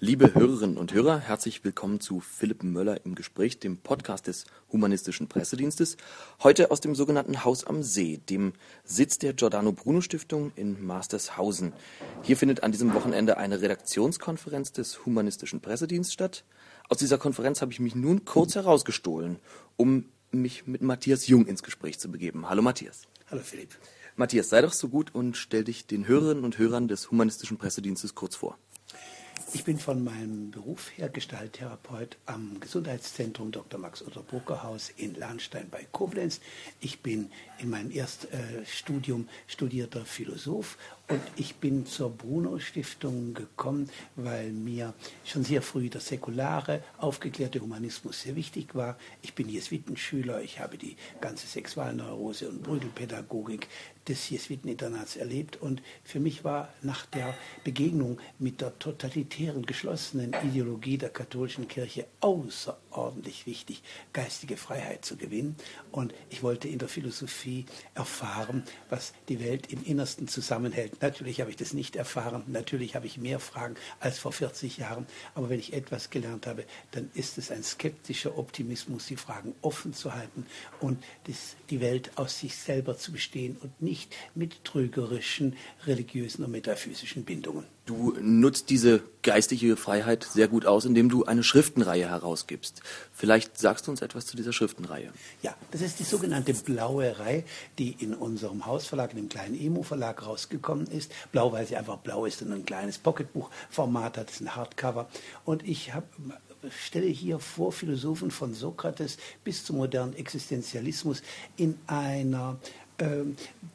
Liebe Hörerinnen und Hörer, herzlich willkommen zu Philipp Möller im Gespräch, dem Podcast des Humanistischen Pressedienstes. Heute aus dem sogenannten Haus am See, dem Sitz der Giordano Bruno Stiftung in Mastershausen. Hier findet an diesem Wochenende eine Redaktionskonferenz des Humanistischen Pressedienstes statt. Aus dieser Konferenz habe ich mich nun kurz herausgestohlen, um mich mit Matthias Jung ins Gespräch zu begeben. Hallo Matthias. Hallo Philipp. Matthias, sei doch so gut und stell dich den Hörerinnen und Hörern des Humanistischen Pressedienstes kurz vor. Ich bin von meinem Beruf her Gestalttherapeut am Gesundheitszentrum Dr. Max Otto Burgerhaus in Lahnstein bei Koblenz. Ich bin in meinem Erststudium studierter Philosoph und ich bin zur Bruno Stiftung gekommen, weil mir schon sehr früh der säkulare, aufgeklärte Humanismus sehr wichtig war. Ich bin Jesuitenschüler, ich habe die ganze Sexualneurose und Brüdelpädagogik des Jesuiteninternats erlebt und für mich war nach der Begegnung mit der totalitären, geschlossenen Ideologie der katholischen Kirche außerordentlich wichtig, geistige Freiheit zu gewinnen und ich wollte in der Philosophie erfahren, was die Welt im Innersten zusammenhält Natürlich habe ich das nicht erfahren. Natürlich habe ich mehr Fragen als vor 40 Jahren. Aber wenn ich etwas gelernt habe, dann ist es ein skeptischer Optimismus, die Fragen offen zu halten und das, die Welt aus sich selber zu bestehen und nicht mit trügerischen religiösen und metaphysischen Bindungen. Du nutzt diese geistige Freiheit sehr gut aus, indem du eine Schriftenreihe herausgibst. Vielleicht sagst du uns etwas zu dieser Schriftenreihe. Ja, das ist die sogenannte Blaue Reihe, die in unserem Hausverlag, in dem kleinen Emo-Verlag rausgekommen ist. Blau, weil sie einfach blau ist und ein kleines Pocketbuch-Format hat, das ist ein Hardcover. Und ich habe stelle hier vor Philosophen von Sokrates bis zum modernen Existenzialismus in einer äh,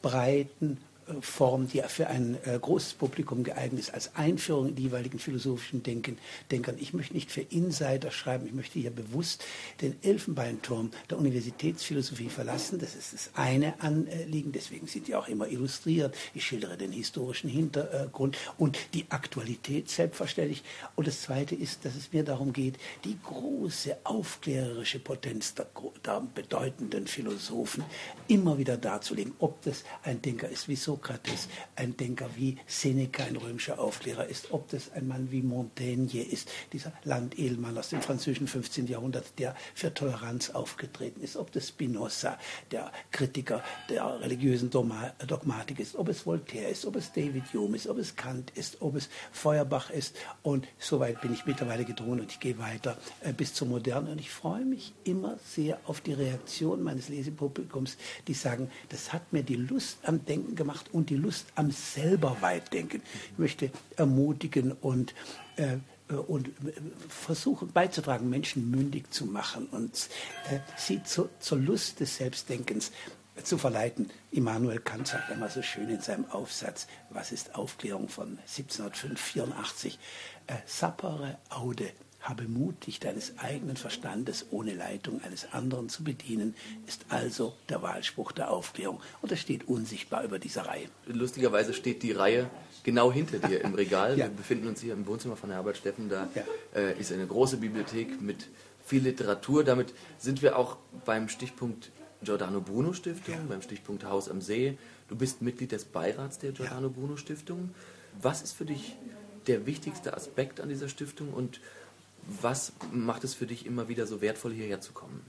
breiten Form, die für ein äh, großes Publikum geeignet ist, als Einführung in die jeweiligen philosophischen Denken, Denkern. Ich möchte nicht für Insider schreiben, ich möchte hier bewusst den Elfenbeinturm der Universitätsphilosophie verlassen. Das ist das eine Anliegen, deswegen sind die auch immer illustriert. Ich schildere den historischen Hintergrund und die Aktualität selbstverständlich. Und das zweite ist, dass es mir darum geht, die große aufklärerische Potenz der, der bedeutenden Philosophen immer wieder darzulegen, ob das ein Denker ist wie so Sokrates ein Denker wie Seneca, ein römischer Aufklärer ist, ob das ein Mann wie Montaigne ist, dieser Landedelmann aus dem französischen 15. Jahrhundert, der für Toleranz aufgetreten ist, ob das Spinoza, der Kritiker der religiösen Dogmatik ist, ob es Voltaire ist, ob es David Hume ist, ob es Kant ist, ob es Feuerbach ist. Und soweit bin ich mittlerweile gedrungen und ich gehe weiter äh, bis zur Moderne. Und ich freue mich immer sehr auf die Reaktion meines Lesepublikums, die sagen, das hat mir die Lust am Denken gemacht Macht und die Lust am selber Weitdenken. Ich möchte ermutigen und äh, und versuchen beizutragen, Menschen mündig zu machen und äh, sie zu, zur Lust des Selbstdenkens zu verleiten. Immanuel Kant sagt einmal so schön in seinem Aufsatz, was ist Aufklärung von 1784? Äh, sapere aude habe Mut, dich deines eigenen Verstandes ohne Leitung eines anderen zu bedienen, ist also der Wahlspruch der Aufklärung. Und das steht unsichtbar über dieser Reihe. Lustigerweise steht die Reihe genau hinter dir im Regal. ja. Wir befinden uns hier im Wohnzimmer von Herbert Steffen. Da ja. äh, ist eine große Bibliothek mit viel Literatur. Damit sind wir auch beim Stichpunkt Giordano Bruno Stiftung, ja. beim Stichpunkt Haus am See. Du bist Mitglied des Beirats der Giordano Bruno Stiftung. Was ist für dich der wichtigste Aspekt an dieser Stiftung und was macht es für dich immer wieder so wertvoll, hierher zu kommen?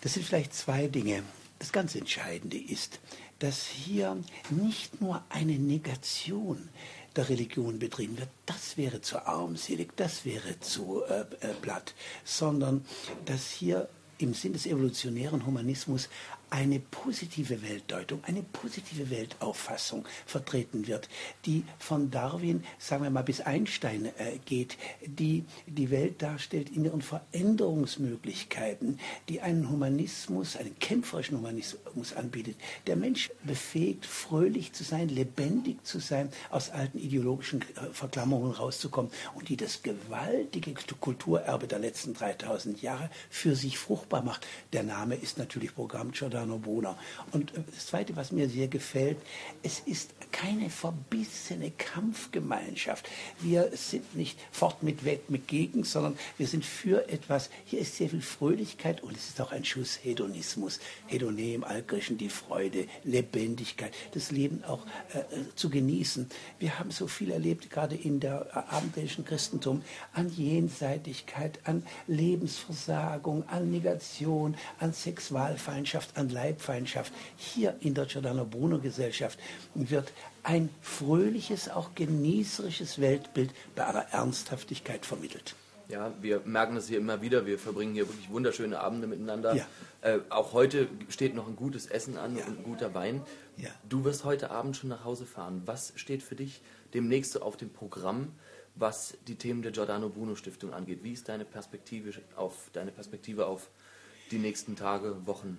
Das sind vielleicht zwei Dinge. Das ganz Entscheidende ist, dass hier nicht nur eine Negation der Religion betrieben wird, das wäre zu armselig, das wäre zu äh, äh, platt, sondern dass hier im Sinn des evolutionären Humanismus eine positive Weltdeutung, eine positive Weltauffassung vertreten wird, die von Darwin, sagen wir mal, bis Einstein äh, geht, die die Welt darstellt in ihren Veränderungsmöglichkeiten, die einen Humanismus, einen kämpferischen Humanismus anbietet, der Mensch befähigt, fröhlich zu sein, lebendig zu sein, aus alten ideologischen äh, Verklammerungen rauszukommen und die das gewaltige Kulturerbe der letzten 3000 Jahre für sich fruchtbar macht. Der Name ist natürlich Programm Giordano Giordano Bruno. Und das Zweite, was mir sehr gefällt, es ist keine verbissene Kampfgemeinschaft. Wir sind nicht fort mit Wett, mit Gegen, sondern wir sind für etwas. Hier ist sehr viel Fröhlichkeit und es ist auch ein Schuss Hedonismus. Hedone im Altgriechen, die Freude, Lebendigkeit, das Leben auch äh, zu genießen. Wir haben so viel erlebt, gerade in der äh, abendländischen Christentum, an Jenseitigkeit, an Lebensversagung, an Negation, an Sexualfeindschaft, an Leibfeindschaft. Hier in der Giordano Bruno Gesellschaft wird ein fröhliches, auch genießerisches Weltbild bei aller Ernsthaftigkeit vermittelt. Ja, wir merken das hier immer wieder. Wir verbringen hier wirklich wunderschöne Abende miteinander. Ja. Äh, auch heute steht noch ein gutes Essen an ja. und ein guter Wein. Ja. Du wirst heute Abend schon nach Hause fahren. Was steht für dich demnächst so auf dem Programm, was die Themen der Giordano Bruno Stiftung angeht? Wie ist deine Perspektive auf, deine Perspektive auf die nächsten Tage, Wochen?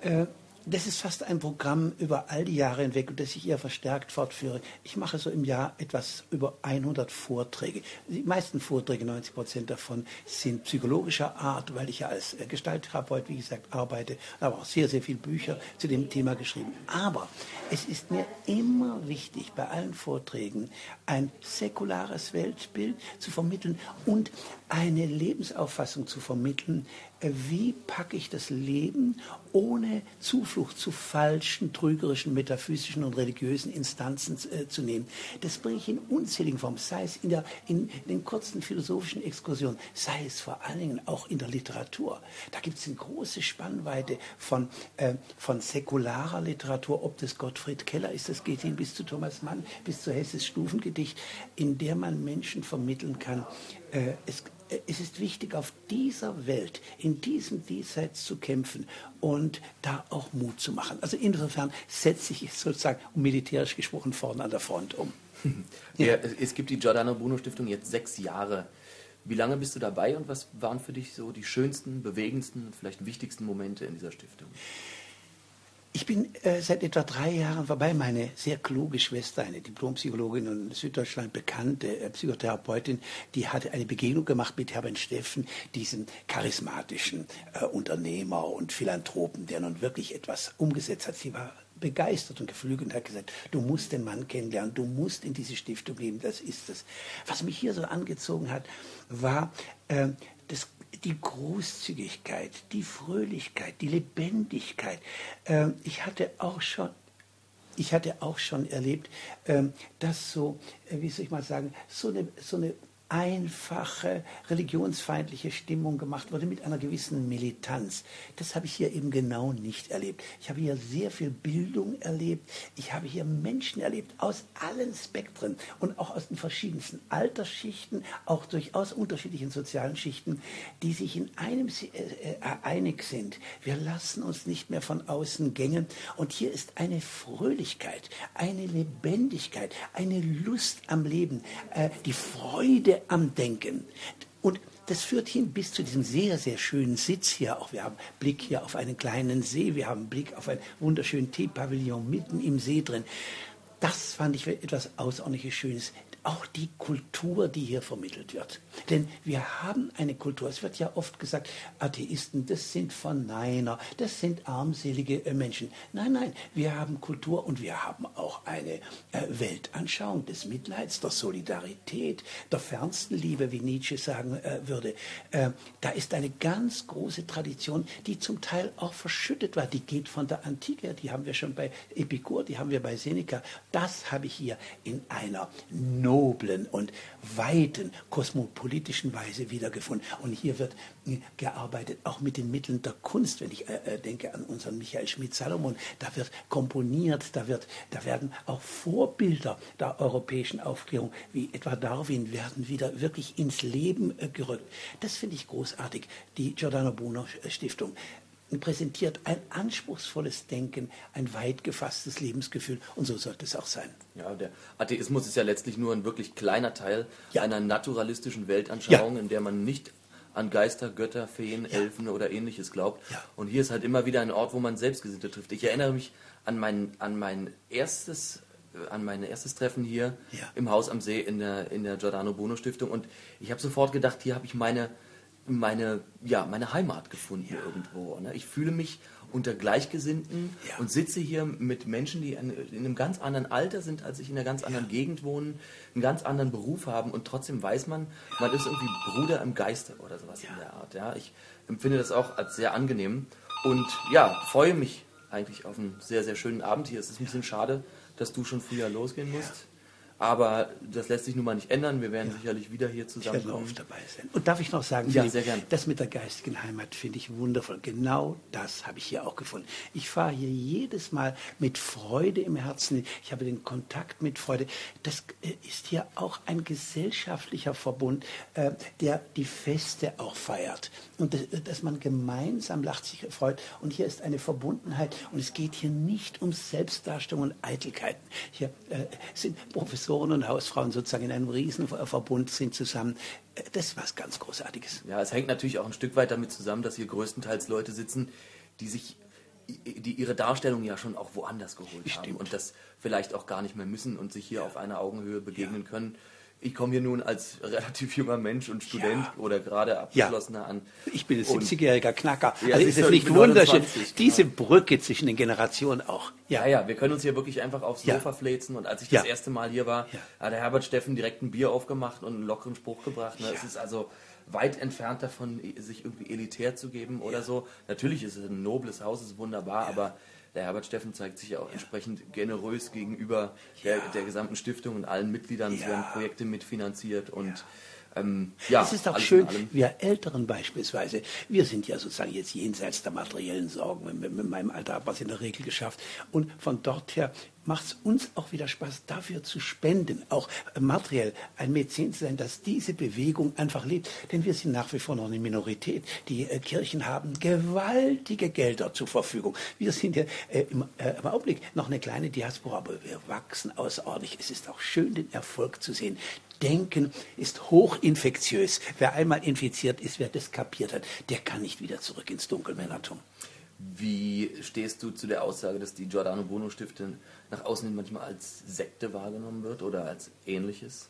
Äh, das ist fast ein Programm über all die Jahre hinweg das ich eher verstärkt fortführe. Ich mache so im Jahr etwas über 100 Vorträge. Die meisten Vorträge, 90 Prozent davon, sind psychologischer Art, weil ich ja als äh, Gestalttherapeut, wie gesagt, arbeite, aber auch sehr, sehr viele Bücher zu dem Thema geschrieben. Aber es ist mir immer wichtig, bei allen Vorträgen ein säkulares Weltbild zu vermitteln und eine Lebensauffassung zu vermitteln, äh, wie packe ich das Leben ohne Zuflucht zu falschen, trügerischen, metaphysischen und religiösen Instanzen äh, zu nehmen. Das bringe ich in unzähligen Formen, sei es in, der, in, den kurzen philosophischen Exkursionen, sei es vor allen Dingen auch in der Literatur. Da gibt es eine große Spannweite von, äh, von säkularer Literatur, ob das Gottfried Keller ist, das geht hin bis zu Thomas Mann, bis zu Hesses Stufengedicht, in der man Menschen vermitteln kann. Äh, es, es ist wichtig, auf dieser Welt, in diesem Diesseits zu kämpfen und da auch Mut zu machen. Also insofern setze ich sozusagen, militärisch gesprochen, vorne an der Front um. Ja. es gibt die Giordano Bruno Stiftung jetzt sechs Jahre. Wie lange bist du dabei und was waren für dich so die schönsten, bewegendsten, vielleicht wichtigsten Momente in dieser Stiftung? Ich bin äh, seit etwa drei Jahren vorbei. Meine sehr kluge Schwester, eine Diplompsychologin und in Süddeutschland bekannte äh, Psychotherapeutin, die hatte eine Begegnung gemacht mit Herbert Steffen, diesem charismatischen äh, Unternehmer und Philanthropen, der nun wirklich etwas umgesetzt hat. Sie war begeistert und geflügelt und hat gesagt, du musst den Mann kennenlernen, du musst in diese Stiftung gehen, das ist es. Was mich hier so angezogen hat, war äh, das die Großzügigkeit, die Fröhlichkeit, die Lebendigkeit. Ähm, ich hatte auch schon ich hatte auch schon erlebt, ähm, dass so, äh, wie soll ich mal sagen, so eine, so eine einfache religionsfeindliche Stimmung gemacht wurde mit einer gewissen Militanz. Das habe ich hier eben genau nicht erlebt. Ich habe hier sehr viel Bildung erlebt. Ich habe hier Menschen erlebt aus allen Spektren und auch aus den verschiedensten Altersschichten, auch durchaus unterschiedlichen sozialen Schichten, die sich in einem äh, äh, einig sind. Wir lassen uns nicht mehr von außen gängen. Und hier ist eine Fröhlichkeit, eine Lebendigkeit, eine Lust am Leben, äh, die Freude am Denken. Und das führt hin bis zu diesem sehr, sehr schönen Sitz hier. Auch wir haben Blick hier auf einen kleinen See, wir haben Blick auf einen wunderschönen Teepavillon mitten im See drin. Das fand ich etwas außerordentlich Schönes auch die Kultur, die hier vermittelt wird. Denn wir haben eine Kultur, es wird ja oft gesagt, Atheisten, das sind Verneiner, das sind armselige äh, Menschen. Nein, nein, wir haben Kultur und wir haben auch eine äh, Weltanschauung des Mitleids, der Solidarität, der fernsten Liebe, wie Nietzsche sagen äh, würde. Da ist eine ganz große Tradition, die zum Teil auch verschüttet war. Die geht von der Antike, die haben wir schon bei Epikur, die haben wir bei Seneca. Das habe ich hier in einer noblen und weiten kosmopolitischen Weise wiedergefunden. Und hier wird äh, gearbeitet, auch mit den Mitteln der Kunst, wenn ich äh, äh, denke an unseren Michael Schmidt-Salomon, da wird komponiert, da, wird, da werden auch Vorbilder der europäischen Aufklärung, wie etwa Darwin, werden wieder wirklich ins Leben äh, gerückt. Das finde ich großartig, die Giordano Bruno Stiftung präsentiert ein anspruchsvolles Denken, ein weit gefasstes Lebensgefühl und so sollte es auch sein. Ja, der Atheismus ist ja letztlich nur ein wirklich kleiner Teil ja. einer naturalistischen Weltanschauung, ja. in der man nicht an Geister, Götter, Feen, ja. Elfen oder ähnliches glaubt. Und hier ist halt immer wieder ein Ort, wo man Selbstgesinnte trifft. Ich erinnere mich an mein, an mein erstes äh, an mein erstes Treffen hier im Haus am See in der, in der Giordano Bruno Stiftung und ich habe sofort gedacht, hier habe ich meine meine, ja, meine Heimat gefunden ja. irgendwo. Ne? Ich fühle mich unter Gleichgesinnten ja. und sitze hier mit Menschen, die in einem ganz anderen Alter sind, als ich in einer ganz anderen ja. Gegend wohnen, einen ganz anderen Beruf haben und trotzdem weiß man, man ist irgendwie Bruder im Geiste oder sowas in der Art. Ja? Ich empfinde das auch als sehr angenehm und ja, freue mich eigentlich auf einen sehr, sehr schönen Abend hier. Es ist ein bisschen schade, dass du schon früher losgehen musst. Aber das lässt sich nun mal nicht ändern. Wir werden ja. sicherlich wieder hier zusammenkommen. Ich werde oft dabei sein. Und darf ich noch sagen, ja, sehr gern. das mit der geistigen Heimat finde ich wundervoll. Genau das habe ich hier auch gefunden. Ich fahre hier jedes Mal mit Freude im Herzen. Ich habe den Kontakt mit Freude. Das äh, ist hier auch ein gesellschaftlicher Verbund, äh, der die Feste auch feiert. Und dass man gemeinsam lacht, sich freut. Und hier ist eine Verbundenheit. Und es geht hier nicht um Selbstdarstellung und Eitelkeiten. Hier äh, sind Professoren Professoren und Hausfrauen sozusagen in einem Riesenverbund sind zusammen. Das ist was ganz Großartiges. Ja, es hängt natürlich auch ein Stück weit damit zusammen, dass hier größtenteils Leute sitzen, die sich die ihre Darstellung ja schon auch woanders geholt Stimmt. haben und das vielleicht auch gar nicht mehr müssen und sich hier ja. auf einer Augenhöhe begegnen ja. können ich komme hier nun als relativ junger Mensch und Student ja. oder gerade abgeschlossener ja. an. Ich bin ein 70-jähriger Knacker. Ja, also ist es nicht wunderschön, genau. diese Brücke zwischen den Generationen auch. Ja. ja, wir können uns hier wirklich einfach aufs Sofa fläzen. Und als ich das erste Mal hier war, hat der Herbert Steffen direkt ein Bier aufgemacht und einen lockeren Spruch gebracht. Ne? Es ist also weit entfernt davon, sich irgendwie elitär zu geben oder so. Natürlich ist es ein nobles Haus, ist wunderbar, aber der Herbert Steffen zeigt sich ja auch ja. entsprechend generös gegenüber ja. der, der, gesamten Stiftung und allen Mitgliedern. Es werden Projekte mitfinanziert und ähm, ja, es ist auch schön, wir Älteren beispielsweise, wir sind ja sozusagen jetzt jenseits der materiellen Sorgen. Mit, meinem Alter haben wir es in der Regel geschafft. Und von dort her macht es uns auch wieder Spaß, dafür zu spenden, auch materiell ein Mäzen zu sein, dass diese Bewegung einfach lebt. Denn wir sind nach wie vor noch eine Minorität. Die äh, Kirchen haben gewaltige Gelder zur Verfügung. Wir sind ja äh, im, äh, im Augenblick noch eine kleine Diaspora, aber wir wachsen außerordentlich. Es ist auch schön, den Erfolg zu sehen. Denken ist hochinfektiös. Wer einmal infiziert ist, wer das kapiert hat, der kann nicht wieder zurück ins Dunkelmännertum. Wie stehst du zu der Aussage, dass die Giordano Bruno Stiftung nach außen manchmal als Sekte wahrgenommen wird oder als ähnliches?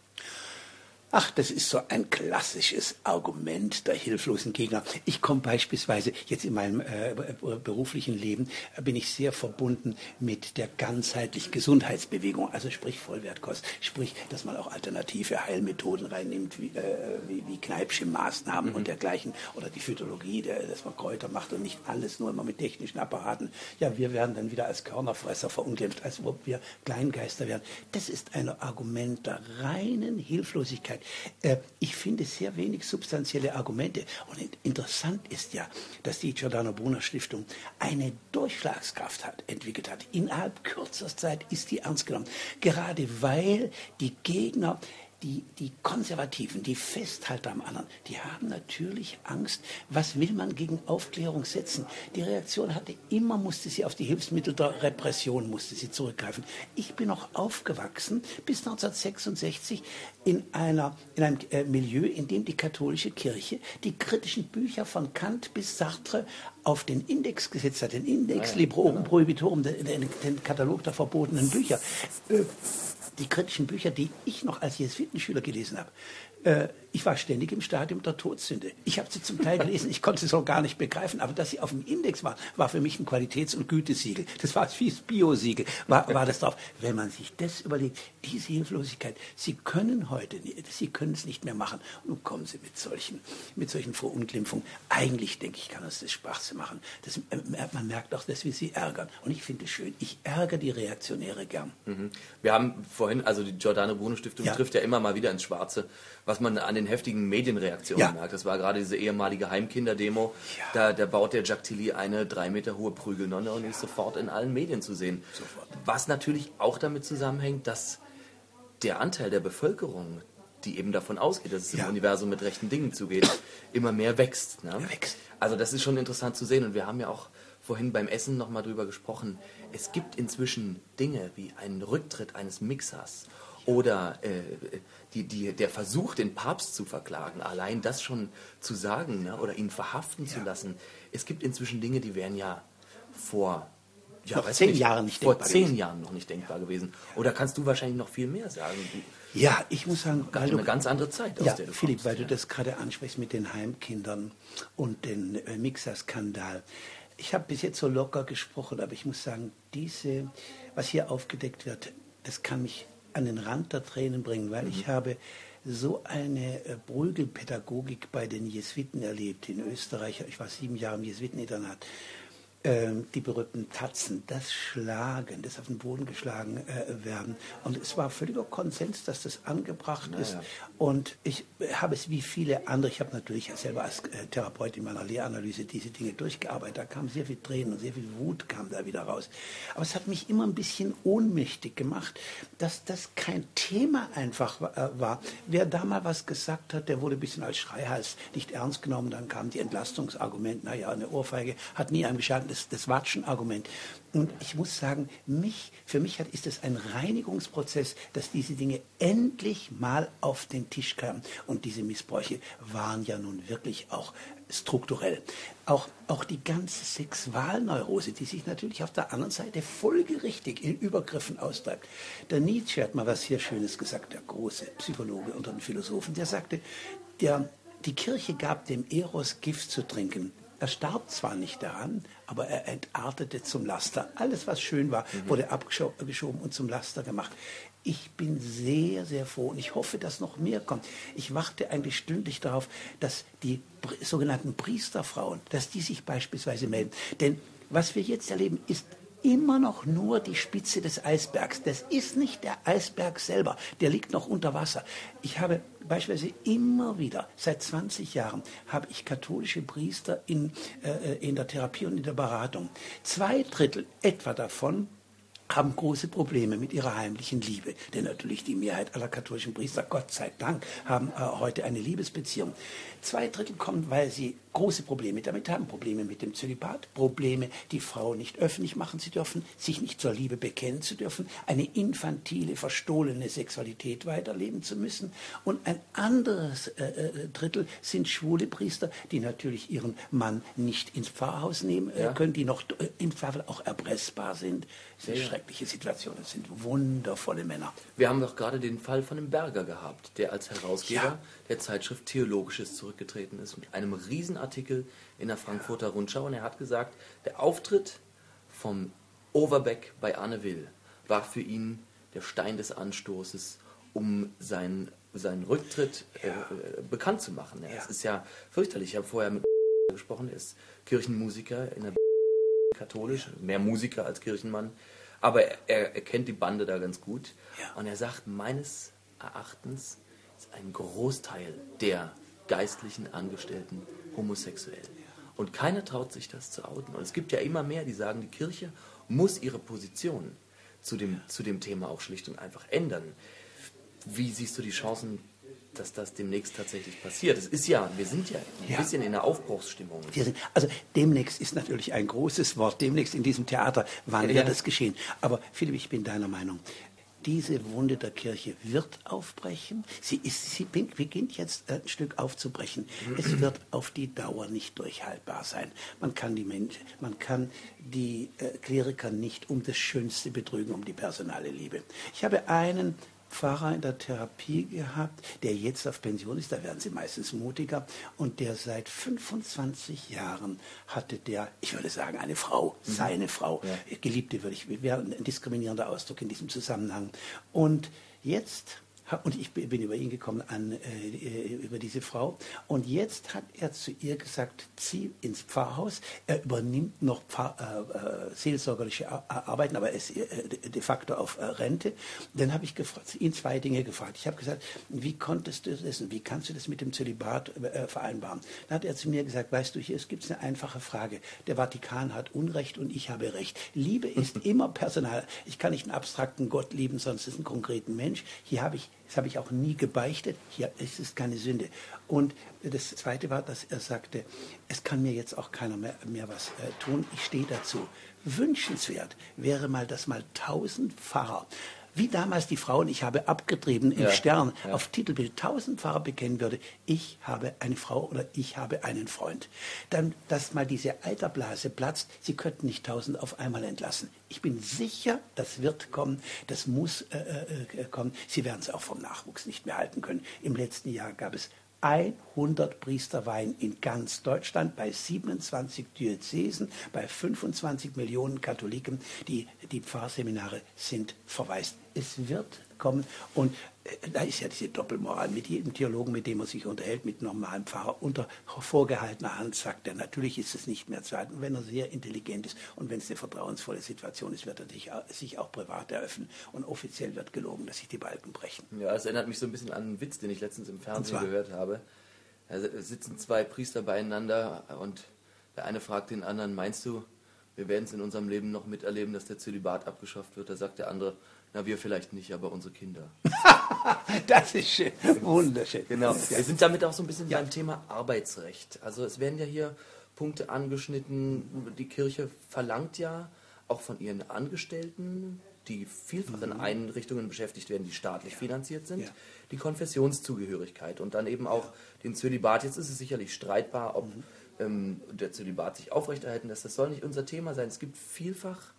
Ach, das ist so ein klassisches Argument der hilflosen Gegner. Ich komme beispielsweise jetzt in meinem äh, beruflichen Leben, äh, bin ich sehr verbunden mit der ganzheitlichen Gesundheitsbewegung, also sprich Vollwertkost, sprich, dass man auch alternative Heilmethoden reinnimmt, wie, äh, wie, wie Kneipsche Maßnahmen mhm. und dergleichen, oder die Phytologie, der, dass man Kräuter macht und nicht alles nur immer mit technischen Apparaten. Ja, wir werden dann wieder als Körnerfresser verunglimpft, als ob wir Kleingeister wären. Das ist ein Argument der reinen Hilflosigkeit. Äh, ich finde sehr wenig substanzielle Argumente. Und interessant ist ja, dass die Giordano Bruno Stiftung eine Durchschlagskraft hat, entwickelt hat. Innerhalb kürzester Zeit ist die ernst genommen. Gerade weil die Gegner die, die Konservativen, die Festhalter am anderen, die haben natürlich Angst, was will man gegen Aufklärung setzen. Die Reaktion hatte immer, musste sie auf die Hilfsmittel der Repression, musste sie zurückgreifen. Ich bin noch aufgewachsen bis 1966 in, einer, in einem äh, Milieu, in dem die katholische Kirche die kritischen Bücher von Kant bis Sartre auf den Index gesetzt hat, den Index ja, Librorum genau. Prohibitorum, den, den, den, Katalog der verbotenen Bücher. Äh, die kritischen Bücher, die ich noch als Jesuitenschüler gelesen habe, äh, ich war ständig im Stadium der Todsünde. Ich habe sie zum Teil gelesen, ich konnte sie auch gar nicht begreifen, aber dass sie auf dem Index waren, war für mich ein Qualitäts- und Gütesiegel. Das war wie das Biosiegel, war, war das drauf. Wenn man sich das überlegt, diese Hilflosigkeit, Sie können heute, Sie können es nicht mehr machen. Und nun kommen Sie mit solchen, mit solchen Verunglimpfungen. Eigentlich, denke ich, kann uns das Spaß machen. Das, äh, man merkt auch, dass wir Sie ärgern. Und ich finde es schön, ich ärgere die Reaktionäre gern. Mhm. Wir haben vorhin, also die Giordano Bruno Stiftung ja. trifft ja immer mal wieder ins Schwarze, was man an den heftigen Medienreaktionen ja. merkt. Das war gerade diese ehemalige Heimkinder-Demo. Ja. Da, da baut der Jack Tilly eine drei Meter hohe Prügelnonne und ist sofort in allen Medien zu sehen. Sofort. Was natürlich auch damit zusammenhängt, dass der Anteil der Bevölkerung, die eben davon ausgeht, dass es im Universum mit rechten Dingen zugeht, immer mehr wächst, ne? wächst. Also das ist schon interessant zu sehen und wir haben ja auch vorhin beim Essen nochmal drüber gesprochen. Es gibt inzwischen Dinge wie einen Rücktritt eines Mixers oder äh, die, die, der Versuch, den Papst zu verklagen, allein das schon zu sagen ne, oder ihn verhaften zu lassen. Es gibt inzwischen Dinge, die wären ja vor ja, zehn nicht, Jahren nicht vor denkbar zehn gewesen. Jahren noch nicht denkbar ja. gewesen. Oder kannst du wahrscheinlich noch viel mehr sagen? Ja, ich muss sagen, weil du, eine ganz andere Zeit, aus ja, der du Philipp, kommst, weil ja. du das gerade ansprichst mit den Heimkindern und den äh, Mixerskandal. Ich habe bis jetzt so locker gesprochen, aber ich muss sagen, diese, was hier aufgedeckt wird, das kann mich an den Rand der Tränen bringen, weil mhm. ich habe so eine äh, Brügelpädagogik bei den Jesuiten erlebt in Österreich. Ich war sieben Jahre im Jesuiteninternat. Ähm, die berühmten Tatzen, das Schlagen, das auf den Boden geschlagen äh, werden. Und es war völliger Konsens, dass das angebracht naja. ist. Und ich habe es wie viele andere, ich habe natürlich selber als äh, Therapeut in meiner Lehranalyse diese Dinge durchgearbeitet. Da kam sehr viel Tränen und sehr viel Wut kam da wieder raus. Aber es hat mich immer ein bisschen ohnmächtig gemacht, dass das kein Thema einfach äh, war. Wer da mal was gesagt hat, der wurde ein bisschen als Schreihals nicht ernst genommen. Dann kam die Entlastungsargument, naja, eine Ohrfeige hat nie einem geschadet das, das Watschen-Argument. Und ich muss sagen, mich, für mich hat, ist es ein Reinigungsprozess, dass diese Dinge endlich mal auf den Tisch kamen. Und diese Missbräuche waren ja nun wirklich auch strukturell. Auch, auch die ganze Sexualneurose, die sich natürlich auf der anderen Seite folgerichtig in Übergriffen austreibt. Der Nietzsche hat mal was hier Schönes gesagt, der große Psychologe unter den Philosophen, der sagte, der, die Kirche gab dem Eros Gift zu trinken, er starb zwar nicht daran, aber er entartete zum Laster. Alles, was schön war, mhm. wurde abgeschoben und zum Laster gemacht. Ich bin sehr, sehr froh und ich hoffe, dass noch mehr kommt. Ich warte eigentlich stündlich darauf, dass die sogenannten Priesterfrauen, dass die sich beispielsweise melden. Denn was wir jetzt erleben, ist immer noch nur die Spitze des Eisbergs. Das ist nicht der Eisberg selber, der liegt noch unter Wasser. Ich habe beispielsweise immer wieder, seit 20 Jahren, habe ich katholische Priester in, äh, in der Therapie und in der Beratung. Zwei Drittel etwa davon haben große Probleme mit ihrer heimlichen Liebe. Denn natürlich die Mehrheit aller katholischen Priester, Gott sei Dank, haben äh, heute eine Liebesbeziehung. Zwei Drittel kommen, weil sie große Probleme damit haben. Probleme mit dem Zölibat, Probleme, die Frau nicht öffentlich machen zu dürfen, sich nicht zur Liebe bekennen zu dürfen, eine infantile, verstohlene Sexualität weiterleben zu müssen. Und ein anderes äh, äh, Drittel sind schwule Priester, die natürlich ihren Mann nicht ins Pfarrhaus nehmen äh, ja. können, die noch äh, im Zweifel auch erpressbar sind. Das sind ja. schreckliche Situationen, das sind wundervolle Männer. Wir haben doch gerade den Fall von dem Berger gehabt, der als Herausgeber ja. der Zeitschrift Theologisches zurückgetreten ist mit einem riesen Artikel in der Frankfurter Rundschau und er hat gesagt, der Auftritt vom Overbeck bei Anne Will war für ihn der Stein des Anstoßes, um seinen, seinen Rücktritt äh, bekannt zu machen. Ja, Es ist ja fürchterlich. Ich habe vorher mit gesprochen, er ist Kirchenmusiker in der katholisch, mehr Musiker als Kirchenmann, aber er, er kennt die Bande da ganz gut. Ja. Und er sagt, meines Erachtens ist ein Großteil der geistlichen Angestellten homosexuell. Und keiner traut sich das zu outen. Und es gibt ja immer mehr, die sagen, die Kirche muss ihre Position zu dem, zu dem Thema auch schlicht und einfach ändern. Wie siehst du die Chancen, dass das demnächst tatsächlich passiert? Es ist ja, wir sind ja ein ja. bisschen in einer Aufbruchsstimmung. Sind, also demnächst ist natürlich ein großes Wort. Demnächst in diesem Theater, wann ja, wird das geschehen? Aber Philipp, ich bin deiner Meinung diese Wunde der Kirche wird aufbrechen. Sie, ist, sie beginnt jetzt ein Stück aufzubrechen. Es wird auf die Dauer nicht durchhaltbar sein. Man kann die, Menschen, man kann die äh, Kleriker nicht um das Schönste betrügen, um die personale Liebe. Ich habe einen Pfarrer in der Therapie gehabt, der jetzt auf Pension ist, da werden sie meistens mutiger, und der seit 25 Jahren hatte der, ich würde sagen, eine Frau, mhm. seine Frau, ja. Geliebte würde ich, wäre ein diskriminierender Ausdruck in diesem Zusammenhang. Und jetzt und ich bin über ihn gekommen, an, äh, über diese Frau. Und jetzt hat er zu ihr gesagt, zieh ins Pfarrhaus. Er übernimmt noch Pfarr, äh, äh seelsorgerliche Arbeiten, aber er ist äh, de facto auf äh, Rente. Dann habe ich gefragt, ihn zwei Dinge gefragt. Ich habe gesagt, wie konntest du das wie kannst du das mit dem Zölibat äh, vereinbaren? Dann hat er zu mir gesagt, weißt du, hier gibt es eine einfache Frage. Der Vatikan hat Unrecht und ich habe Recht. Liebe ist immer personal. Ich kann nicht einen abstrakten Gott lieben, sonst ist ein konkreten Mensch. Hier habe ich das habe ich auch nie gebeichtet. Hier ist es keine Sünde. Und das Zweite war, dass er sagte, es kann mir jetzt auch keiner mehr, mehr was äh, tun. Ich stehe dazu. Wünschenswert wäre mal, dass mal tausend Pfarrer wie damals die Frauen, ich habe abgetrieben im ja, Stern, ja. auf Titelbild tausendfach bekennen würde, ich habe eine Frau oder ich habe einen Freund. Dann, dass mal diese Eiterblase platzt, Sie könnten nicht tausend auf einmal entlassen. Ich bin sicher, das wird kommen, das muss äh, äh, äh kommen. Sie werden es auch vom Nachwuchs nicht mehr halten können. Im letzten Jahr gab es 100 Priesterweihen in ganz Deutschland, bei 27 Diözesen, bei 25 Millionen Katholiken. Die, die Pfarrseminare sind verwaist. Es wird kommen und da ist ja diese Doppelmoral. Mit jedem Theologen, mit dem man sich unterhält, mit normalem Pfarrer, unter vorgehaltener Hand sagt er, natürlich ist es nicht mehr Zeit. Und wenn er sehr intelligent ist und wenn es eine vertrauensvolle Situation ist, wird er sich, sich auch privat eröffnen. Und offiziell wird gelogen, dass sich die Balken brechen. Ja, es erinnert mich so ein bisschen an einen Witz, den ich letztens im Fernsehen gehört habe. Da sitzen zwei Priester beieinander und der eine fragt den anderen, meinst du, wir werden es in unserem Leben noch miterleben, dass der Zölibat abgeschafft wird? Da sagt der andere, na, wir vielleicht nicht, aber unsere Kinder. das ist schön. Wunderschön. Genau. Wir sind damit auch so ein bisschen ja. beim Thema Arbeitsrecht. Also es werden ja hier Punkte angeschnitten. Die Kirche verlangt ja auch von ihren Angestellten, die vielfach in mhm. Einrichtungen beschäftigt werden, die staatlich finanziert sind, ja. die Konfessionszugehörigkeit und dann eben auch ja. den Zölibat. Jetzt ist es sicherlich streitbar, ob mhm. ähm, der Zölibat sich aufrechterhalten lässt. Das soll nicht unser Thema sein. Es gibt vielfach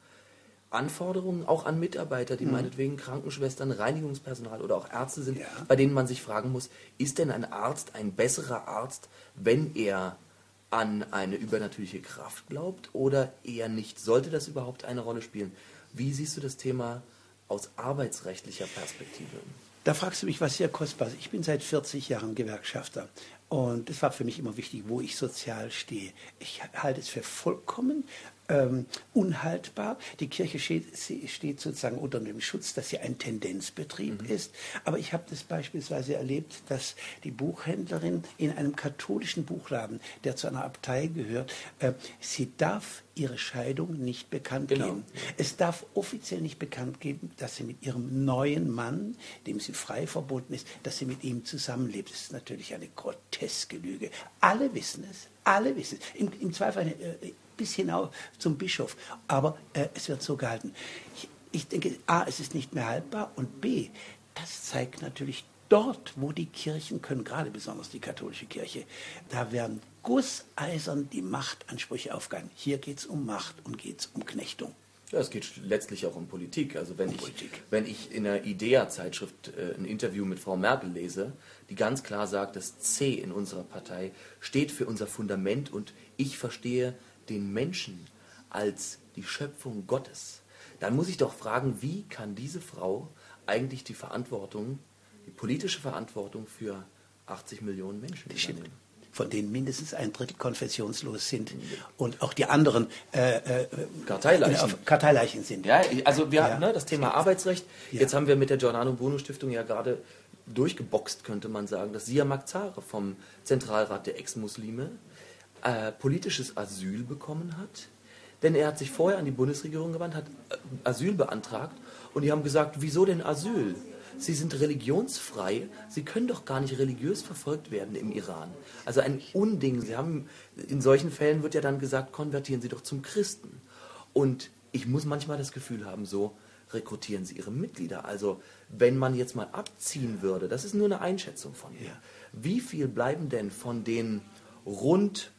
Anforderungen auch an Mitarbeiter, die mhm. meinetwegen Krankenschwestern, Reinigungspersonal oder auch Ärzte sind, ja. bei denen man sich fragen muss, ist denn ein Arzt ein besserer Arzt, wenn er an eine übernatürliche Kraft glaubt oder eher nicht? Sollte das überhaupt eine Rolle spielen? Wie siehst du das Thema aus arbeitsrechtlicher Perspektive? Da fragst du mich was sehr Kostbares. Ich bin seit 40 Jahren Gewerkschafter und es war für mich immer wichtig, wo ich sozial stehe. Ich halte es für vollkommen ähm, unhaltbar. Die Kirche steht, steht, sozusagen unter dem Schutz, dass sie ein Tendenzbetrieb mhm. ist. Aber ich habe das beispielsweise erlebt, dass die Buchhändlerin in einem katholischen Buchladen, der zu einer Abtei gehört, äh, sie darf ihre Scheidung nicht bekannt genau. geben. Es darf offiziell nicht bekannt geben, dass sie mit ihrem neuen Mann, dem sie frei verbunden ist, dass sie mit ihm zusammenlebt. Das ist natürlich eine groteske Lüge. Alle wissen es. Alle wissen es. Im, im Zweifel äh, bis hinauf zum Bischof. Aber äh, es wird so gehalten. Ich, ich denke, A, es ist nicht mehr haltbar und B, das zeigt natürlich dort, wo die Kirchen können, gerade besonders die katholische Kirche, da werden gusseisern die Machtansprüche aufgegangen. Hier geht es um Macht und geht es um Knechtung. Ja, es geht letztlich auch um Politik. Also wenn, um ich, Politik. wenn ich in der IDEA-Zeitschrift äh, ein Interview mit Frau Merkel lese, die ganz klar sagt, das C in unserer Partei steht für unser Fundament und ich verstehe den Menschen als die Schöpfung Gottes, dann muss ich doch fragen, wie kann diese Frau eigentlich die Verantwortung, die politische Verantwortung für 80 Millionen Menschen übernehmen? von denen mindestens ein Drittel konfessionslos sind und auch die anderen äh, äh, Karteileichen. Äh, Karteileichen sind. Ja, also wir ja. ne, das Thema Arbeitsrecht. Ja. Jetzt haben wir mit der Giordano Bruno Stiftung ja gerade durchgeboxt, könnte man sagen, dass Sia Makzare vom Zentralrat der Ex-Muslime äh, politisches Asyl bekommen hat. Denn er hat sich vorher an die Bundesregierung gewandt, hat äh, Asyl beantragt und die haben gesagt, wieso denn Asyl? Sie sind religionsfrei, Sie können doch gar nicht religiös verfolgt werden im Iran. Also ein Unding. Sie haben, in solchen Fällen wird ja dann gesagt, konvertieren Sie doch zum Christen. Und ich muss manchmal das Gefühl haben, so rekrutieren Sie Ihre Mitglieder. Also wenn man jetzt mal abziehen würde, das ist nur eine Einschätzung von mir, wie viel bleiben denn von den rund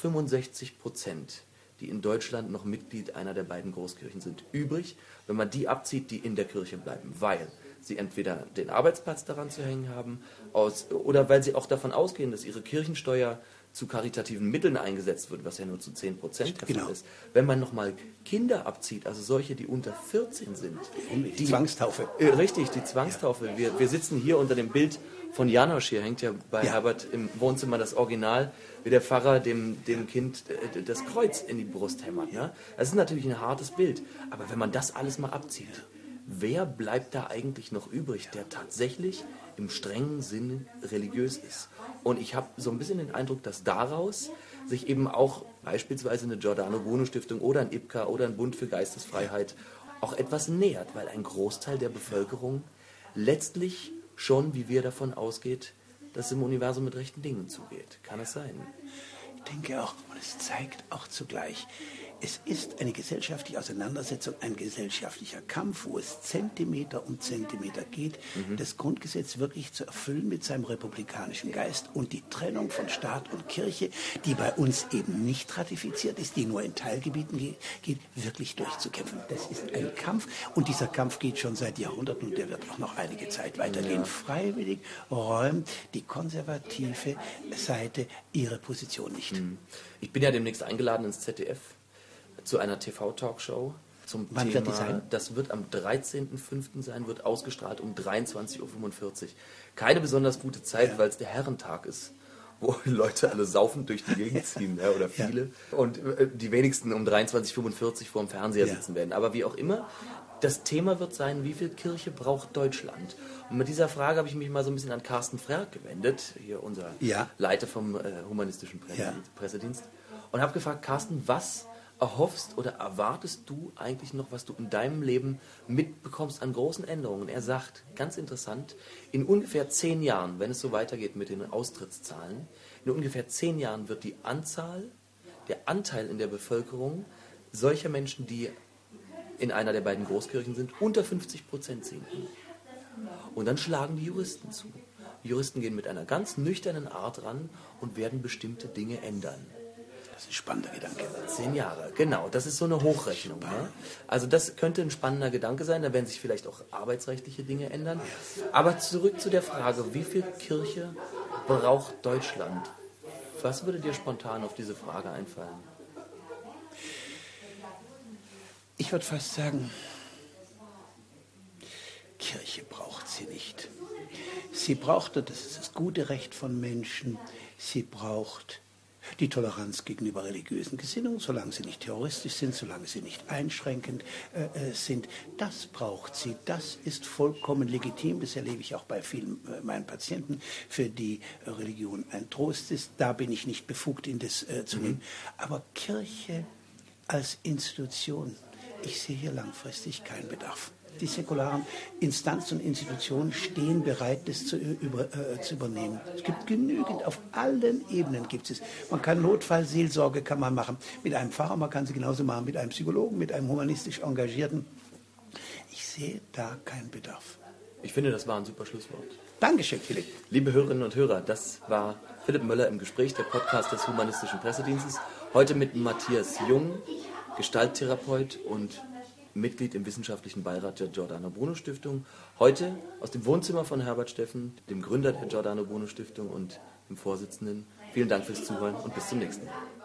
65 Prozent, die in Deutschland noch Mitglied einer der beiden Großkirchen sind, übrig, wenn man die abzieht, die in der Kirche bleiben, weil sie entweder den Arbeitsplatz daran zu hängen haben aus, oder weil sie auch davon ausgehen, dass ihre Kirchensteuer zu karitativen Mitteln eingesetzt wird, was ja nur zu 10 Prozent der genau. Fall ist. Wenn man nochmal Kinder abzieht, also solche, die unter 14 sind. Die, die Zwangstaufe. Äh, richtig, die Zwangstaufe. Wir, wir sitzen hier unter dem Bild von Janosch, hier hängt ja bei ja. Herbert im Wohnzimmer das Original wie der Pfarrer dem, dem Kind äh, das Kreuz in die Brust hämmert. Ne? Das ist natürlich ein hartes Bild. Aber wenn man das alles mal abzieht, wer bleibt da eigentlich noch übrig, der tatsächlich im strengen Sinne religiös ist? Und ich habe so ein bisschen den Eindruck, dass daraus sich eben auch beispielsweise eine Giordano Bruno Stiftung oder ein IPCA oder ein Bund für Geistesfreiheit auch etwas nähert, weil ein Großteil der Bevölkerung letztlich schon, wie wir davon ausgeht, dass es im Universum mit rechten Dingen zugeht. Kann es sein? Ich denke auch, und es zeigt auch zugleich, es ist eine gesellschaftliche Auseinandersetzung, ein gesellschaftlicher Kampf, wo es Zentimeter um Zentimeter geht, mhm. das Grundgesetz wirklich zu erfüllen mit seinem republikanischen Geist und die Trennung von Staat und Kirche, die bei uns eben nicht ratifiziert ist, die nur in Teilgebieten geht, wirklich durchzukämpfen. Das ist ein Kampf und dieser Kampf geht schon seit Jahrhunderten und der wird auch noch einige Zeit weitergehen. Ja. Freiwillig räumt die konservative Seite ihre Position nicht. Mhm. Ich bin ja demnächst eingeladen ins ZDF zu einer TV-Talkshow zum Wann Thema. Wird die sein? Das wird am 13.05. sein, wird ausgestrahlt um 23.45 Uhr. Keine besonders gute Zeit, ja. weil es der Herrentag ist wo Leute alle saufend durch die Gegend ziehen, ja, oder viele. Ja. Und äh, die wenigsten um 23.45 Uhr vor dem Fernseher ja. sitzen werden. Aber wie auch immer, das Thema wird sein, wie viel Kirche braucht Deutschland? Und mit dieser Frage habe ich mich mal so ein bisschen an Carsten Frerk gewendet, hier unser Leiter vom äh, humanistischen Pressedienst, und habe gefragt, Carsten, was erhoffst oder erwartest du eigentlich noch, was du in deinem Leben mitbekommst an großen Änderungen? Er sagt, ganz interessant, in ungefähr zehn Jahren, wenn es so weitergeht mit den Austrittszahlen, in ungefähr zehn Jahren wird die Anzahl, der Anteil in der Bevölkerung solcher Menschen, die in einer der beiden Großkirchen sind, unter 50 Prozent sinken. Und dann schlagen die Juristen zu. Die Juristen gehen mit einer ganz nüchternen Art ran und werden bestimmte Dinge ändern. Das ist ein spannender Gedanke. Zehn Jahre, genau. Das ist so eine Hochrechnung. Ne? Also das könnte ein spannender Gedanke sein. Da werden sich vielleicht auch arbeitsrechtliche Dinge ändern. Aber zurück zu der Frage, wie viel Kirche braucht Deutschland? Was würde dir spontan auf diese Frage einfallen? Ich würde fast sagen, Kirche braucht sie nicht. Sie braucht, das ist das gute Recht von Menschen, sie braucht die Toleranz gegenüber religiösen Gesinnungen, solange sie nicht terroristisch sind, solange sie nicht einschränkend äh, äh, sind. Das braucht sie. Das ist vollkommen legitim. Das erlebe ich auch bei vielen äh, meinen Patienten, für die Religion ein Trost ist. Da bin ich nicht befugt, in das äh, zu mhm. nehmen. Aber Kirche als Institution, ich sehe hier langfristig keinen Bedarf die säkularen Instanzen und Institutionen stehen bereit, das zu, über, äh, zu übernehmen. Es gibt genügend, auf allen Ebenen gibt es. Man kann Notfallseelsorge kann man machen mit einem Pfarrer, man kann sie genauso machen mit einem Psychologen, mit einem humanistisch Engagierten. Ich sehe da keinen Bedarf. Ich finde, das war ein super Schlusswort. Dankeschön, Philipp. Liebe Hörerinnen und Hörer, das war Philipp Möller im Gespräch, der Podcast des Humanistischen Pressedienstes. Heute mit Matthias Jung, Gestalttherapeut und Mitglied im wissenschaftlichen Beirat der Giordano Bruno Stiftung. Heute aus dem Wohnzimmer von Herbert Steffen, dem Gründer der Giordano Bruno Stiftung und dem Vorsitzenden. Vielen Dank fürs Zuhören und bis zum nächsten Mal.